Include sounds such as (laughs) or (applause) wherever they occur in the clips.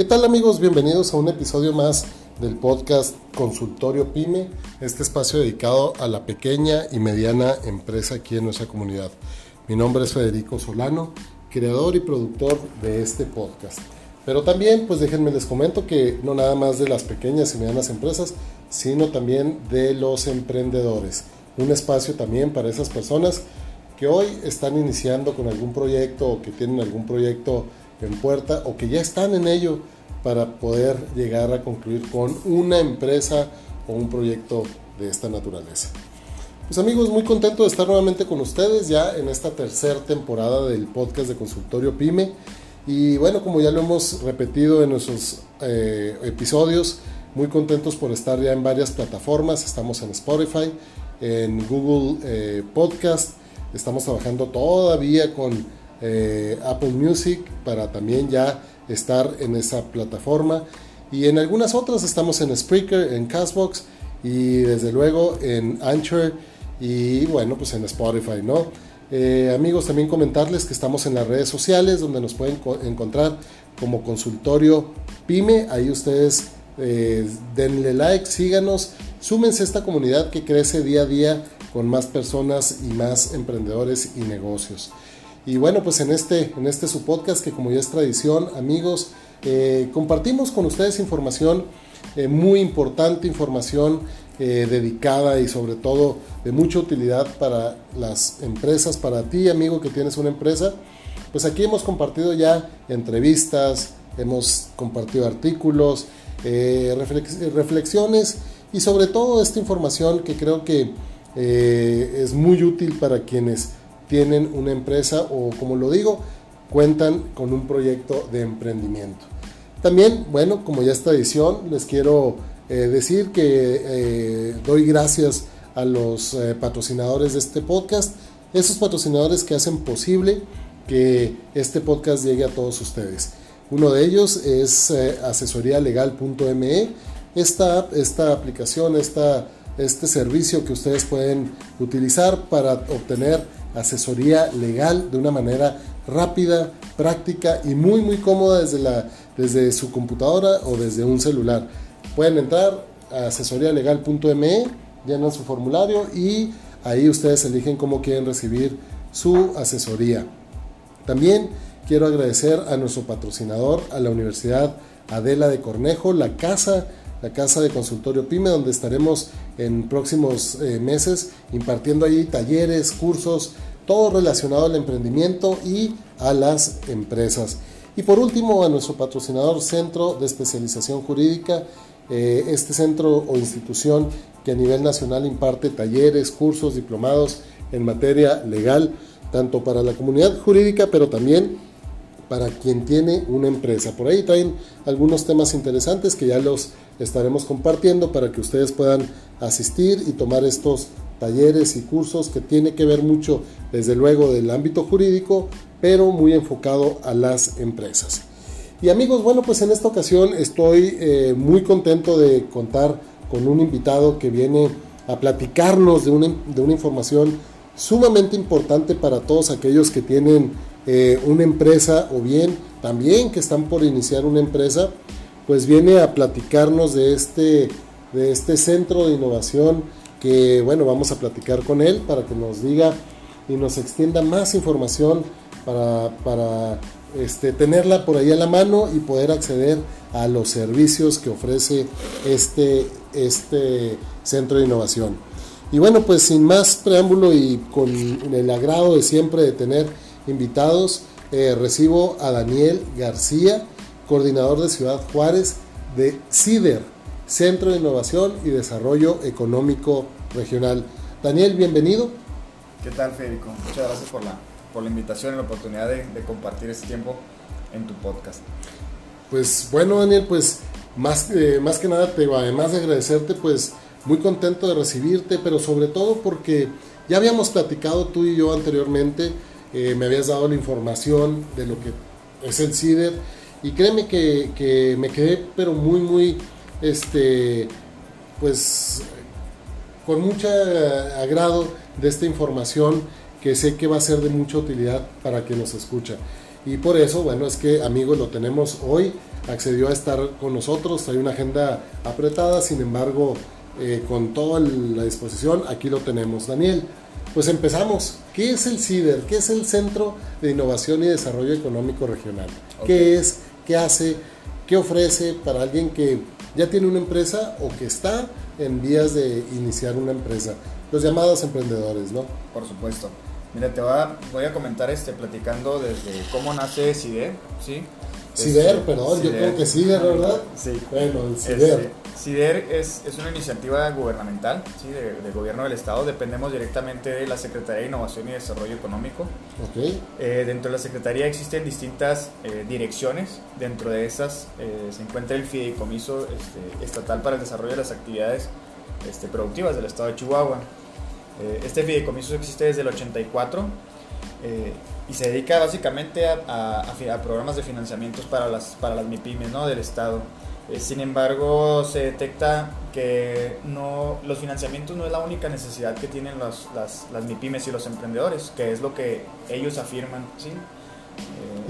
¿Qué tal amigos? Bienvenidos a un episodio más del podcast Consultorio Pyme, este espacio dedicado a la pequeña y mediana empresa aquí en nuestra comunidad. Mi nombre es Federico Solano, creador y productor de este podcast. Pero también, pues déjenme les comento que no nada más de las pequeñas y medianas empresas, sino también de los emprendedores. Un espacio también para esas personas que hoy están iniciando con algún proyecto o que tienen algún proyecto en puerta o que ya están en ello para poder llegar a concluir con una empresa o un proyecto de esta naturaleza. Pues amigos, muy contento de estar nuevamente con ustedes ya en esta tercera temporada del podcast de Consultorio Pyme. Y bueno, como ya lo hemos repetido en nuestros eh, episodios, muy contentos por estar ya en varias plataformas. Estamos en Spotify, en Google eh, Podcast, estamos trabajando todavía con eh, Apple Music para también ya estar en esa plataforma. Y en algunas otras estamos en Spreaker, en Castbox y desde luego en Anchor y bueno, pues en Spotify, ¿no? Eh, amigos, también comentarles que estamos en las redes sociales donde nos pueden encontrar como consultorio pyme. Ahí ustedes eh, denle like, síganos, súmense a esta comunidad que crece día a día con más personas y más emprendedores y negocios. Y bueno, pues en este, en este su podcast que como ya es tradición, amigos, eh, compartimos con ustedes información eh, muy importante, información eh, dedicada y sobre todo de mucha utilidad para las empresas, para ti amigo que tienes una empresa. Pues aquí hemos compartido ya entrevistas, hemos compartido artículos, reflexiones y sobre todo esta información que creo que es muy útil para quienes tienen una empresa o como lo digo, cuentan con un proyecto de emprendimiento. También, bueno, como ya esta edición, les quiero eh, decir que eh, doy gracias a los eh, patrocinadores de este podcast, esos patrocinadores que hacen posible que este podcast llegue a todos ustedes. Uno de ellos es asesorialegal.me. Esta, esta aplicación, esta, este servicio que ustedes pueden utilizar para obtener asesoría legal de una manera rápida, práctica y muy muy cómoda desde, la, desde su computadora o desde un celular. Pueden entrar a asesorialegal.me, llenan su formulario y ahí ustedes eligen cómo quieren recibir su asesoría. También quiero agradecer a nuestro patrocinador, a la Universidad Adela de Cornejo, la casa la casa de consultorio PYME, donde estaremos en próximos eh, meses impartiendo ahí talleres, cursos, todo relacionado al emprendimiento y a las empresas. Y por último, a nuestro patrocinador Centro de Especialización Jurídica, eh, este centro o institución que a nivel nacional imparte talleres, cursos, diplomados en materia legal, tanto para la comunidad jurídica, pero también para quien tiene una empresa. Por ahí traen algunos temas interesantes que ya los estaremos compartiendo para que ustedes puedan asistir y tomar estos talleres y cursos que tiene que ver mucho desde luego del ámbito jurídico, pero muy enfocado a las empresas. Y amigos, bueno, pues en esta ocasión estoy eh, muy contento de contar con un invitado que viene a platicarnos de una, de una información sumamente importante para todos aquellos que tienen eh, una empresa o bien también que están por iniciar una empresa, pues viene a platicarnos de este, de este centro de innovación que, bueno, vamos a platicar con él para que nos diga y nos extienda más información para, para este, tenerla por ahí a la mano y poder acceder a los servicios que ofrece este, este centro de innovación. Y bueno, pues sin más preámbulo y con el agrado de siempre de tener invitados, eh, recibo a Daniel García, coordinador de Ciudad Juárez de CIDER, Centro de Innovación y Desarrollo Económico Regional. Daniel, bienvenido. ¿Qué tal, Federico? Muchas gracias por la, por la invitación y la oportunidad de, compartir este tiempo en tu podcast. Pues bueno, Daniel, pues más, eh, más que nada, te, además de agradecerte, pues muy contento de recibirte, pero sobre todo porque ya habíamos platicado tú y yo anteriormente eh, me habías dado la información de lo que es el CIDER y créeme que, me quedé pero muy muy este pues con mucho agrado de esta información que sé que va a ser de mucha utilidad para quien nos escucha y por eso bueno es que amigos lo tenemos hoy accedió a estar con nosotros. Hay una agenda apretada, sin embargo, eh, con toda la disposición, aquí lo tenemos. Daniel, pues empezamos. ¿Qué es el CIDER? ¿Qué es el Centro de Innovación y Desarrollo Económico Regional? ¿Qué es? ¿Qué hace? ¿Qué ofrece para alguien que ya tiene una empresa o que está en vías de iniciar una empresa? Los llamados emprendedores, ¿no? Por supuesto. Mira, te voy a, voy a comentar este, platicando desde cómo nace CIDER, ¿sí? CIDER, este, perdón, yo creo que CIDER, ¿verdad? Sí. Bueno, el CIDER. Este, CIDER es, es, una iniciativa gubernamental ¿sí? del gobierno del Estado. Dependemos directamente de la Secretaría de Innovación y Desarrollo Económico. Okay. Eh, dentro de la Secretaría existen distintas eh, direcciones. Dentro de esas eh, se encuentra el Fideicomiso este, Estatal para el Desarrollo de las Actividades este, Productivas del Estado de Chihuahua. este fideicomiso existe desde el 84 y se dedica básicamente a, programas de financiamientos para las, para las MIPIMES ¿no? del Estado. Eh, sin embargo, se detecta que no, los financiamientos no es la única necesidad que tienen las, las MIPIMES y los emprendedores, que es lo que ellos afirman. ¿sí?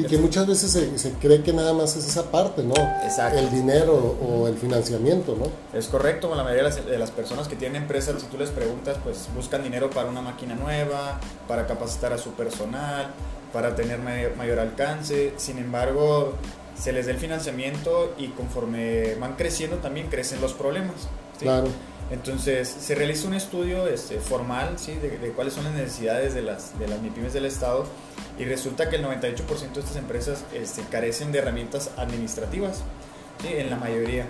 Y que muchas veces se, se, cree que nada más es esa parte, ¿no? Exacto. El dinero o el financiamiento, ¿no? Es correcto, la mayoría de las, personas que tienen empresas, si tú les preguntas, pues buscan dinero para una máquina nueva, para capacitar a su personal, para tener mayor, alcance. Sin embargo, se les da el financiamiento y conforme van creciendo también crecen los problemas. Claro. Entonces se realiza un estudio este, formal ¿sí? de, de, cuáles son las necesidades de las, de las MIPIMES del Estado y resulta que el 98% de estas empresas este, carecen de herramientas administrativas, ¿sí? en la mayoría.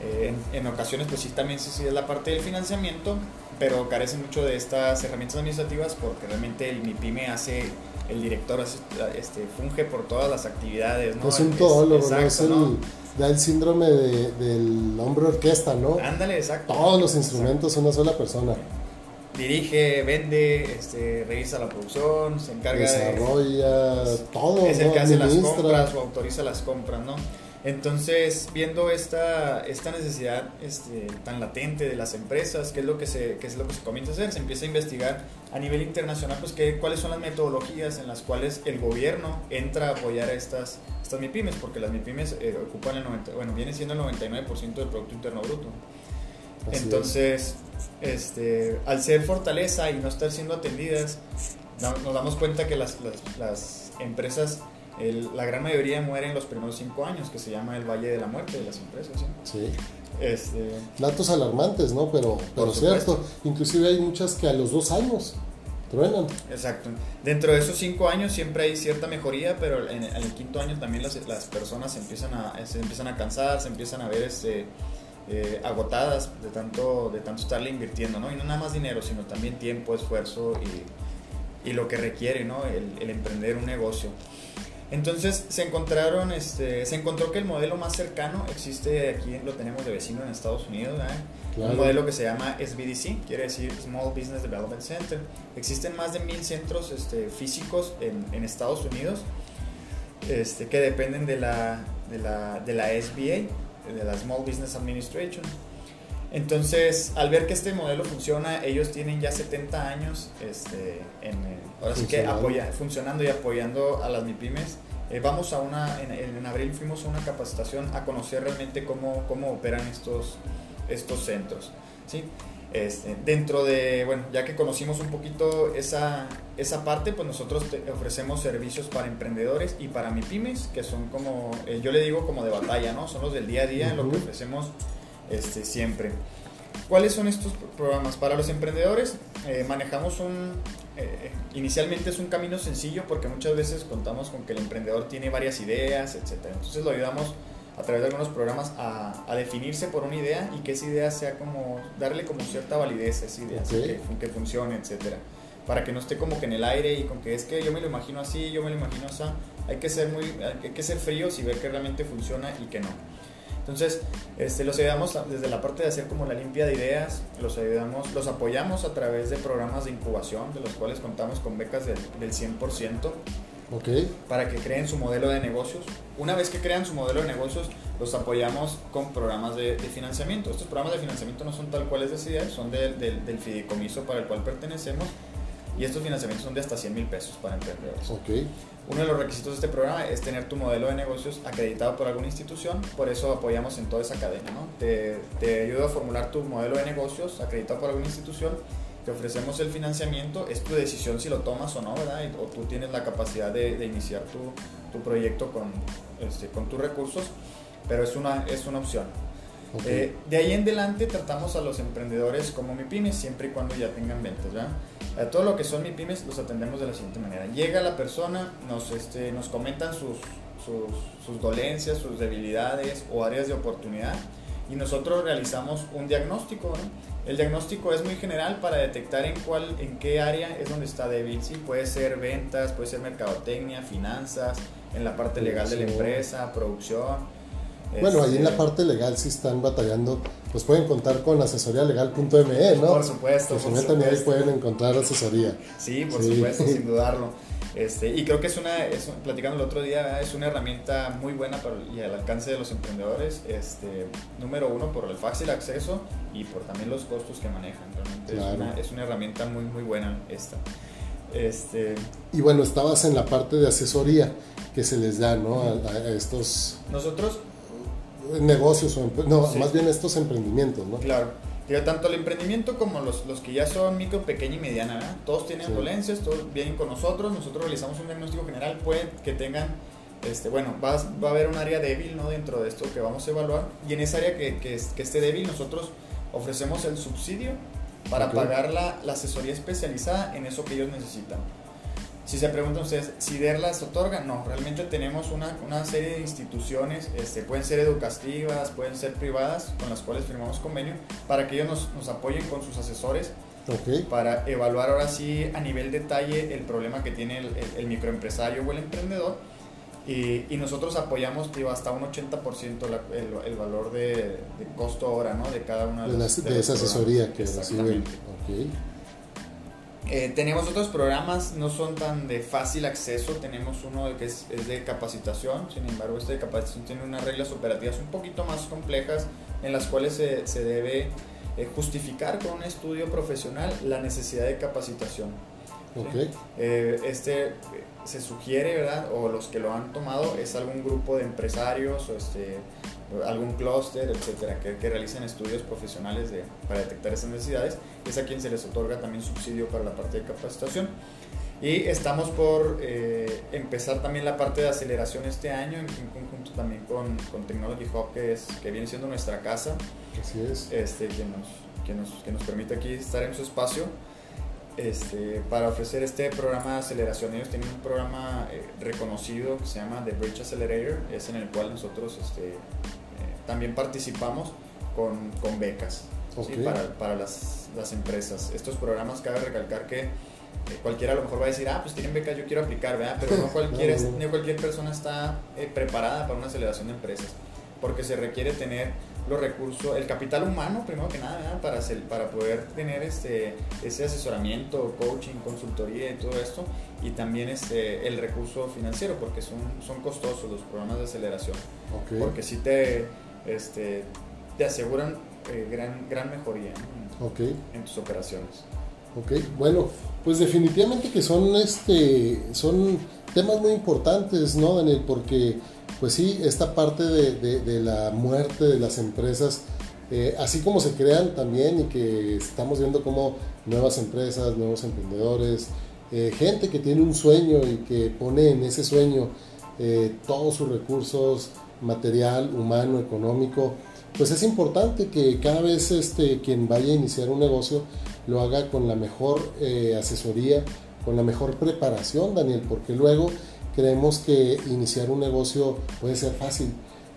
Eh, en, en, ocasiones pues sí también sí, sí es la parte del financiamiento, pero carecen mucho de estas herramientas administrativas porque realmente el MIPIME hace el director este, funge por todas las actividades, ¿no? Es un todólogo, ¿no? Es el, da el síndrome de, del hombre orquesta, ¿no? Ándale, exacto. Todos los instrumentos una sola persona. Dirige, vende, este, revisa la producción, se encarga Desarrolla, de... todo, Es el que hace las compras o autoriza las compras, ¿no? Entonces, viendo esta, esta necesidad este, tan latente de las empresas, ¿qué es, lo que se, qué es lo que se comienza a hacer? Se empieza a investigar a nivel internacional pues, qué, cuáles son las metodologías en las cuales el gobierno entra a apoyar a estas, estas MIPIMES, porque las MIPIMES eh, ocupan el 90, bueno, viene siendo el 99% del Producto Interno Bruto. Así Entonces, este, al ser fortaleza y no estar siendo atendidas, nos damos cuenta que las, las, las empresas la gran mayoría muere en los primeros cinco años, que se llama el Valle de la Muerte de las empresas. Sí. Este, Datos alarmantes, ¿no? Pero, pero cierto. Inclusive hay muchas que a los dos años truenan. Exacto. Dentro de esos cinco años siempre hay cierta mejoría, pero en, el quinto año también las, las personas se empiezan, a, se empiezan a cansar, se empiezan a ver este, eh, agotadas de tanto, de tanto estarle invirtiendo, ¿no? Y no nada más dinero, sino también tiempo, esfuerzo y, y lo que requiere, ¿no? El, el emprender un negocio. Entonces se encontraron, este, se encontró que el modelo más cercano existe aquí, lo tenemos de vecino en Estados Unidos, un modelo que se llama SBDC, quiere decir Small Business Development Center. Existen más de mil centros este, físicos en, en, Estados Unidos este, que dependen de la, de, la, de la SBA, de la Small Business Administration. Entonces, al ver que este modelo funciona, ellos tienen ya 70 años este, en, ahora sí que apoya, funcionando y apoyando a las MIPIMES. Eh, vamos a una, en, en, abril fuimos a una capacitación a conocer realmente cómo, cómo operan estos, estos centros. ¿sí? Este, dentro de, bueno, ya que conocimos un poquito esa, esa parte, pues nosotros ofrecemos servicios para emprendedores y para MIPIMES, que son como, eh, yo le digo como de batalla, ¿no? Son los del día a día, en lo que ofrecemos este, siempre. ¿Cuáles son estos programas? Para los emprendedores eh, manejamos un, eh, inicialmente es un camino sencillo porque muchas veces contamos con que el emprendedor tiene varias ideas, etc. Entonces lo ayudamos a través de algunos programas a, a, definirse por una idea y que esa idea sea como, darle como cierta validez a esa idea, que, que, funcione, etc. Para que no esté como que en el aire y con que es que yo me lo imagino así, yo me lo imagino así. Hay que ser, muy, hay que ser fríos y ver que realmente funciona y que no. Entonces, este, los ayudamos desde la parte de hacer como la limpia de ideas, los ayudamos, los apoyamos a través de programas de incubación, de los cuales contamos con becas del, del 100%. Okay. Para que creen su modelo de negocios. Una vez que crean su modelo de negocios, los apoyamos con programas de, de financiamiento. Estos programas de financiamiento no son tal cual es decir, son de, de, del fideicomiso para el cual pertenecemos. Y estos financiamientos son de hasta 100 mil pesos para emprendedores. Ok. Uno de los requisitos de este programa es tener tu modelo de negocios acreditado por alguna institución, por eso apoyamos en toda esa cadena. ¿no? Te, te ayuda a formular tu modelo de negocios acreditado por alguna institución, te ofrecemos el financiamiento, es tu decisión si lo tomas o no, ¿verdad? o tú tienes la capacidad de, de iniciar tu, tu, proyecto con, este, con tus recursos, pero es una, es una opción. Okay. Eh, de ahí en adelante tratamos a los emprendedores como MIPIMES siempre y cuando ya tengan ventas. ¿verdad? A todo lo que son MIPIMES los atendemos de la siguiente manera. Llega la persona, nos, este, nos comentan sus, sus, sus, dolencias, sus debilidades o áreas de oportunidad y nosotros realizamos un diagnóstico. ¿no? El diagnóstico es muy general para detectar en, cuál, en qué área es donde está débil. ¿sí? Puede ser ventas, puede ser mercadotecnia, finanzas, en la parte legal de la empresa, producción bueno, ahí en la este, parte legal si están batallando, pues pueden contar con asesorialegal.me, ¿no? Por supuesto. Que se metan ahí pueden encontrar asesoría. Sí, por supuesto, sin (laughs) dudarlo. Este, y creo que es una, es, platicando el otro día, es una herramienta muy buena para, y al alcance de los emprendedores. Este, número uno, por el fácil acceso y por también los costos que manejan. Realmente es, una, es, una, herramienta muy, muy buena esta. Este, y bueno, estabas en la parte de asesoría que se les da ¿no? a, a estos... Nosotros negocios, o no, sí. más bien estos emprendimientos, ¿no? Claro. Digo, tanto el emprendimiento como los, los que ya son micro, pequeña y mediana, ¿verdad? Todos tienen sí. dolencias, todos vienen con nosotros, nosotros realizamos un diagnóstico general, puede que tengan, este, bueno, va, va a haber un área débil, ¿no? Dentro de esto que vamos a evaluar, y en esa área que, que, que esté débil, nosotros ofrecemos el subsidio para okay. pagar la, la asesoría especializada en eso que ellos necesitan. Si se preguntan ustedes, ¿si las otorga? No, realmente tenemos una, una serie de instituciones, este, pueden ser educativas, pueden ser privadas, con las cuales firmamos convenio, para que ellos nos, nos apoyen con sus asesores okay. para evaluar ahora sí a nivel detalle el problema que tiene el, el, el microempresario o el emprendedor. Y, y, nosotros apoyamos digo, hasta un 80% la, el, el, valor de, de, costo hora ¿no? de cada una de, de, las, de, de esa asesoría que reciben. Okay. Eh, tenemos otros programas, no son tan de fácil acceso. Tenemos uno que es, es, de capacitación, sin embargo, este de capacitación tiene unas reglas operativas un poquito más complejas en las cuales se, se debe eh, justificar con un estudio profesional la necesidad de capacitación. Okay. ¿sí? Eh, este se sugiere, ¿verdad? O los que lo han tomado es algún grupo de empresarios o este algún clúster, etcétera, que, que, realicen estudios profesionales de, para detectar esas necesidades. Es a quien se les otorga también subsidio para la parte de capacitación. Y estamos por eh, empezar también la parte de aceleración este año, en, en conjunto también con, con, Technology Hub, que, es, que viene siendo nuestra casa. Así es. Este, que, nos, que, nos, que nos permite aquí estar en su espacio. Este, para ofrecer este programa de aceleración. Ellos tienen un programa eh, reconocido que se llama The Bridge Accelerator, es en el cual nosotros este, también participamos con, con becas okay. ¿sí? para, para las, las, empresas. Estos programas, cabe recalcar que eh, cualquiera a lo mejor va a decir, ah, pues tienen becas, yo quiero aplicar, ¿verdad? pero no (laughs) cualquier, no, cualquier persona está eh, preparada para una aceleración de empresas, porque se requiere tener los recursos, el capital humano, primero que nada, para, hacer, para poder tener este, ese asesoramiento, coaching, consultoría y todo esto, y también este, el recurso financiero, porque son, son costosos los programas de aceleración, okay. porque sí te, este, te aseguran eh, gran, gran mejoría ¿no? okay. en tus operaciones. Ok, bueno, pues definitivamente que son, este, son temas muy importantes, ¿no, Daniel? Porque pues sí, esta parte de, de, de la muerte de las empresas, eh, así como se crean también y que estamos viendo como nuevas empresas, nuevos emprendedores, eh, gente que tiene un sueño y que pone en ese sueño eh, todos sus recursos, material, humano, económico, pues es importante que cada vez este, quien vaya a iniciar un negocio lo haga con la mejor eh, asesoría, con la mejor preparación, Daniel, porque luego creemos que iniciar un negocio puede ser fácil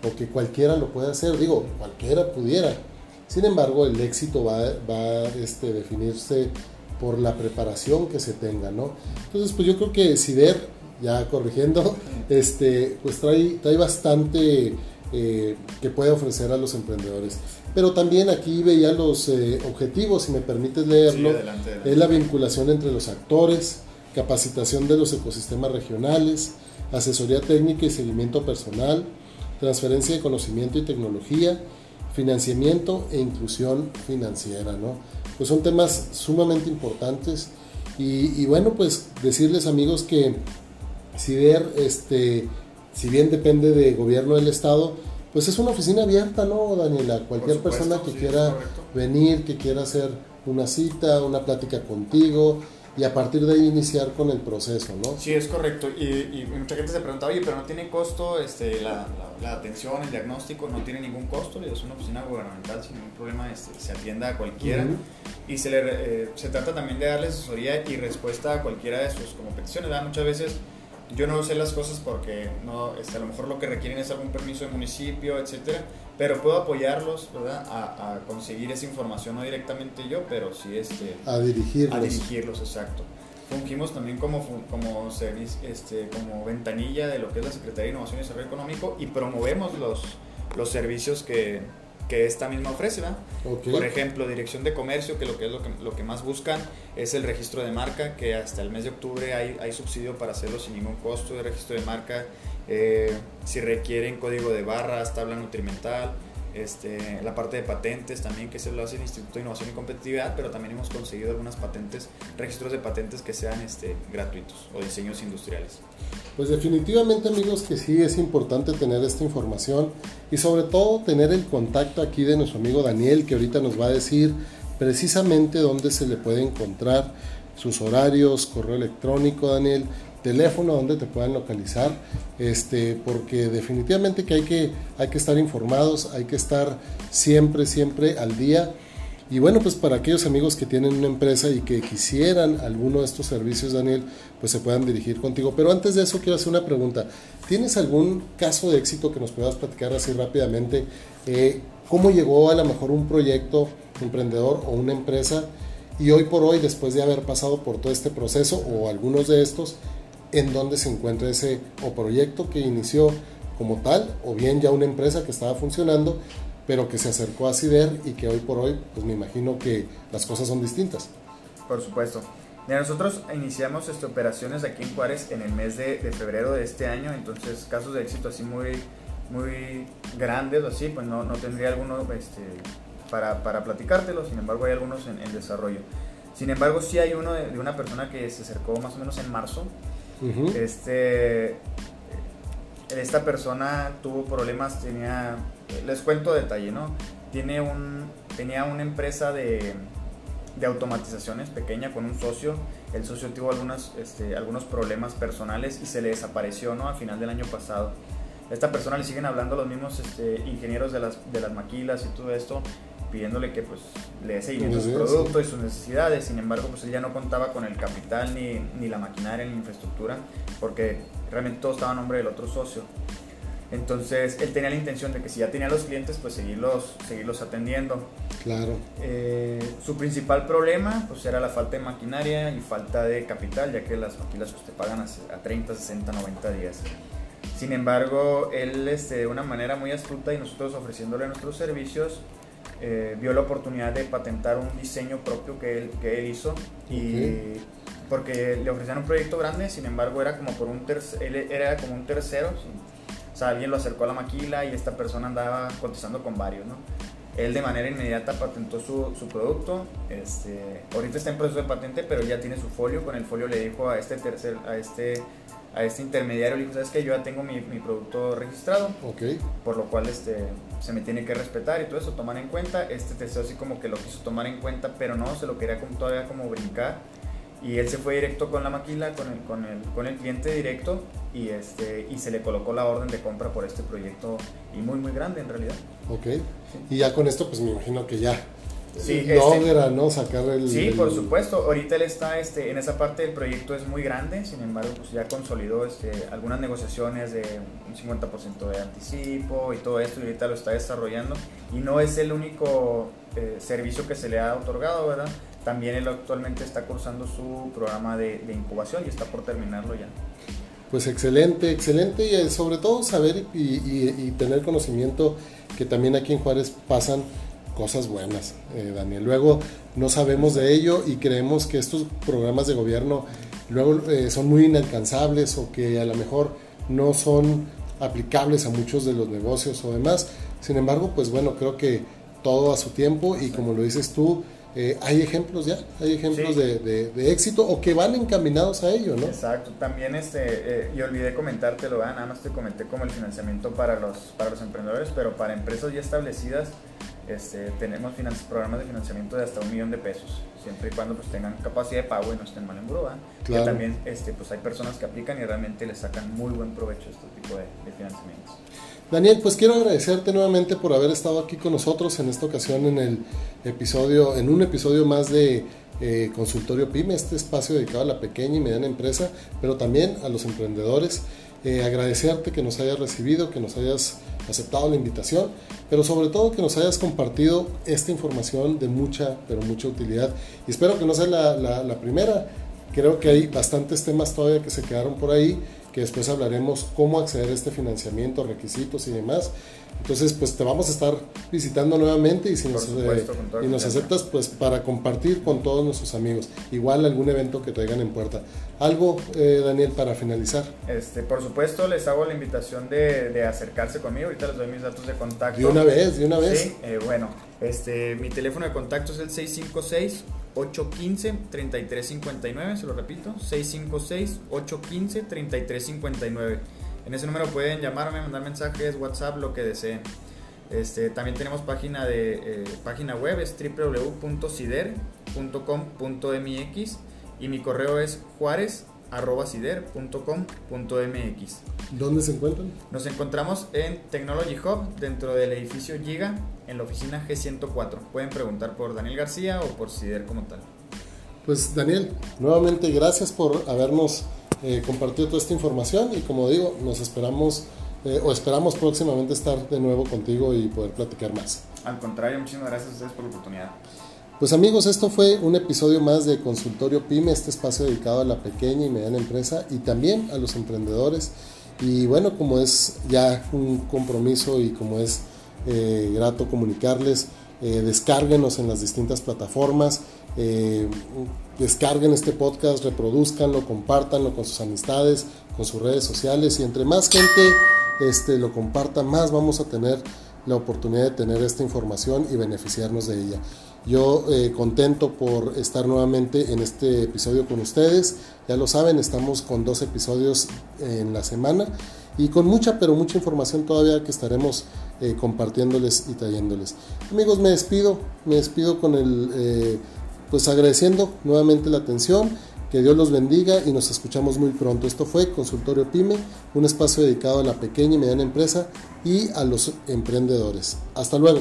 o que cualquiera lo puede hacer, digo, cualquiera pudiera. Sin embargo, el éxito va, va a este, definirse por la preparación que se tenga, ¿no? Entonces, pues yo creo que Sider, ya corrigiendo, este, pues trae, trae bastante eh, que puede ofrecer a los emprendedores. Pero también aquí veía los eh, objetivos, si me permites leerlo, sí, adelante, adelante. es la vinculación entre los actores, capacitación de los ecosistemas regionales, asesoría técnica y seguimiento personal, transferencia de conocimiento y tecnología, financiamiento e inclusión financiera, ¿no? Pues son temas sumamente importantes Y, bueno, pues decirles amigos que ver este, si bien depende de gobierno del estado, pues es una oficina abierta, ¿no, Daniela? Cualquier persona que quiera venir, que quiera hacer una cita, una plática contigo, y a partir de ahí iniciar con el proceso, ¿no? Sí, es correcto. Y, mucha gente se pregunta, oye, pero no tiene costo este, la, la, atención, el diagnóstico, no tiene ningún costo, es una oficina gubernamental sin ningún problema, este, se atienda a cualquiera. Y se, le, eh, se trata también de darle asesoría y respuesta a cualquiera de sus como peticiones. ¿verdad? Muchas veces yo no sé las cosas porque no, este, a lo mejor lo que requieren es algún permiso de municipio, etcétera, pero puedo apoyarlos, ¿verdad? A, conseguir esa información, no directamente yo, pero sí este, a dirigirlos. A dirigirlos, exacto. Fungimos también como, como, este, como ventanilla de lo que es la Secretaría de Innovación y Desarrollo Económico y promovemos los, los servicios que, que esta misma ofrece. ¿verdad? Por ejemplo, dirección de comercio, que lo que es lo que, lo que más buscan es el registro de marca, que hasta el mes de octubre hay, hay subsidio para hacerlo sin ningún costo de registro de marca. Eh, si requieren código de barras, tabla nutrimental, este, la parte de patentes también que se lo hace el Instituto de Innovación y Competitividad, pero también hemos conseguido algunas patentes, registros de patentes que sean este, gratuitos o diseños industriales. Pues definitivamente amigos que sí es importante tener esta información y sobre todo tener el contacto aquí de nuestro amigo Daniel que ahorita nos va a decir precisamente dónde se le puede encontrar sus horarios, correo electrónico Daniel, teléfono donde te puedan localizar, este, porque definitivamente que hay, que hay que estar informados, hay que estar siempre, siempre al día. Y bueno, pues para aquellos amigos que tienen una empresa y que quisieran alguno de estos servicios, Daniel, pues se puedan dirigir contigo. Pero antes de eso quiero hacer una pregunta. ¿Tienes algún caso de éxito que nos puedas platicar así rápidamente? Eh, ¿Cómo llegó a lo mejor un proyecto emprendedor o una empresa? Y hoy por hoy, después de haber pasado por todo este proceso o algunos de estos, en dónde se encuentra ese o proyecto que inició como tal, o bien ya una empresa que estaba funcionando, pero que se acercó a CIDER y que hoy por hoy, pues me imagino que las cosas son distintas. Por supuesto. Ya nosotros iniciamos este, operaciones aquí en Juárez en el mes de, febrero de este año, entonces casos de éxito así muy, muy grandes o así, pues no, no tendría alguno este, para, para platicártelo, sin embargo hay algunos en, en desarrollo. Sin embargo, sí hay uno de, de, una persona que se acercó más o menos en marzo, este, esta persona tuvo problemas, tenía, les cuento detalle, ¿no? Tiene un, tenía una empresa de, de automatizaciones pequeña con un socio. El socio tuvo algunas, este, algunos problemas personales y se le desapareció, ¿no? A final del año pasado. A esta persona le siguen hablando los mismos este, ingenieros de las, de las maquilas y todo esto pidiéndole que pues le dé seguimiento a su producto y sus necesidades. Sin embargo, pues él ya no contaba con el capital ni, ni la maquinaria ni la infraestructura porque realmente todo estaba a nombre del otro socio. Entonces él tenía la intención de que si ya tenía los clientes, pues seguirlos, seguirlos atendiendo. Claro. Eh, su principal problema pues era la falta de maquinaria y falta de capital, ya que las maquilas pues, te pagan a, 30, 60, 90 días. Sin embargo, él este, de una manera muy astuta y nosotros ofreciéndole nuestros servicios, eh, vio la oportunidad de patentar un diseño propio que él, que él hizo y porque le ofrecían un proyecto grande, sin embargo era como por un él era como un tercero, o sea, alguien lo acercó a la maquila y esta persona andaba contestando con varios, ¿no? Él de manera inmediata patentó su, su, producto, este, ahorita está en proceso de patente, pero ya tiene su folio, con el folio le dijo a este tercer, a este a este intermediario le dijo, sabes que yo ya tengo mi, mi, producto registrado, okay. por lo cual este, se me tiene que respetar y todo eso, tomar en cuenta. Este testeo así como que lo quiso tomar en cuenta, pero no, se lo quería como, todavía como brincar. Y él se fue directo con la maquila, con el, con el, con el cliente directo y, este, y se le colocó la orden de compra por este proyecto y muy, muy grande en realidad. Ok. Y ya con esto pues me imagino que ya sí, logra, ¿no? Sacar el... Sí, por supuesto. Ahorita él está este, en esa parte del proyecto es muy grande, sin embargo, pues ya consolidó este, algunas negociaciones de un 50% de anticipo y todo esto, y ahorita lo está desarrollando. Y no es el único eh, servicio que se le ha otorgado, ¿verdad? También él actualmente está cursando su programa de, de incubación y está por terminarlo ya. Pues excelente, excelente y eh, sobre todo saber y, y tener conocimiento que también aquí en Juárez pasan cosas buenas, eh, Daniel. Luego no sabemos de ello y creemos que estos programas de gobierno luego eh, son muy inalcanzables o que a lo mejor no son aplicables a muchos de los negocios o demás. Sin embargo, pues bueno, creo que todo a su tiempo y como lo dices tú, eh, hay ejemplos ya, hay ejemplos de, de, éxito o que van encaminados a ello, ¿no? Exacto, también este, eh, y olvidé comentártelo, nada más te comenté como el financiamiento para los, para los emprendedores, pero para empresas ya establecidas este, tenemos programas de financiamiento de hasta un millón de pesos, siempre y cuando pues tengan capacidad de pago y no estén mal en grúa. Claro. también este, pues hay personas que aplican y realmente les sacan muy buen provecho a este tipo de, de financiamientos. Daniel, pues quiero agradecerte nuevamente por haber estado aquí con nosotros en esta ocasión en el episodio, en un episodio más de eh, Consultorio PYME, este espacio dedicado a la pequeña y mediana empresa, pero también a los emprendedores. Eh, agradecerte que nos hayas recibido, que nos hayas aceptado la invitación, pero sobre todo que nos hayas compartido esta información de mucha, pero mucha utilidad. Y espero que no sea la, la primera. Creo que hay bastantes temas todavía que se quedaron por ahí que después hablaremos cómo acceder a este financiamiento, requisitos y demás. Entonces, pues te vamos a estar visitando nuevamente y si nos, eh, y nos aceptas, pues para compartir con todos nuestros amigos. Igual algún evento que traigan en puerta. Algo, eh, Daniel, para finalizar. Este, por supuesto, les hago la invitación de, de, acercarse conmigo. Ahorita les doy mis datos de contacto. De una vez, de una vez. Sí, eh, bueno, este, mi teléfono de contacto es el 656 815-3359, se lo repito, 656-815-3359. En ese número pueden llamarme, mandar mensajes, WhatsApp, lo que deseen. Este, también tenemos página, de, eh, página web, es www.cider.com.mx y mi correo es juárez cider.com.mx. ¿Dónde se encuentran? Nos encontramos en Technology Hub, dentro del edificio Giga, en la oficina G104. Pueden preguntar por Daniel García o por Cider como tal. Pues Daniel, nuevamente gracias por habernos eh, compartido toda esta información y como digo, nos esperamos eh, o esperamos próximamente estar de nuevo contigo y poder platicar más. Al contrario, muchísimas gracias a ustedes por la oportunidad. Pues amigos, esto fue un episodio más de Consultorio PyME, este espacio dedicado a la pequeña y mediana empresa y también a los emprendedores. Y bueno, como es ya un compromiso y como es eh, grato comunicarles, eh, descárguenos en las distintas plataformas, eh, descarguen este podcast, reproduzcanlo, compártanlo con sus amistades, con sus redes sociales y entre más gente este, lo comparta, más vamos a tener la oportunidad de tener esta información y beneficiarnos de ella. Yo eh, contento por estar nuevamente en este episodio con ustedes. Ya lo saben, estamos con dos episodios en la semana y con mucha, pero mucha información todavía que estaremos eh, compartiéndoles y trayéndoles. Amigos, me despido, me despido con el, eh, pues agradeciendo nuevamente la atención. Que Dios los bendiga y nos escuchamos muy pronto. Esto fue Consultorio Pyme, un espacio dedicado a la pequeña y mediana empresa y a los emprendedores. Hasta luego.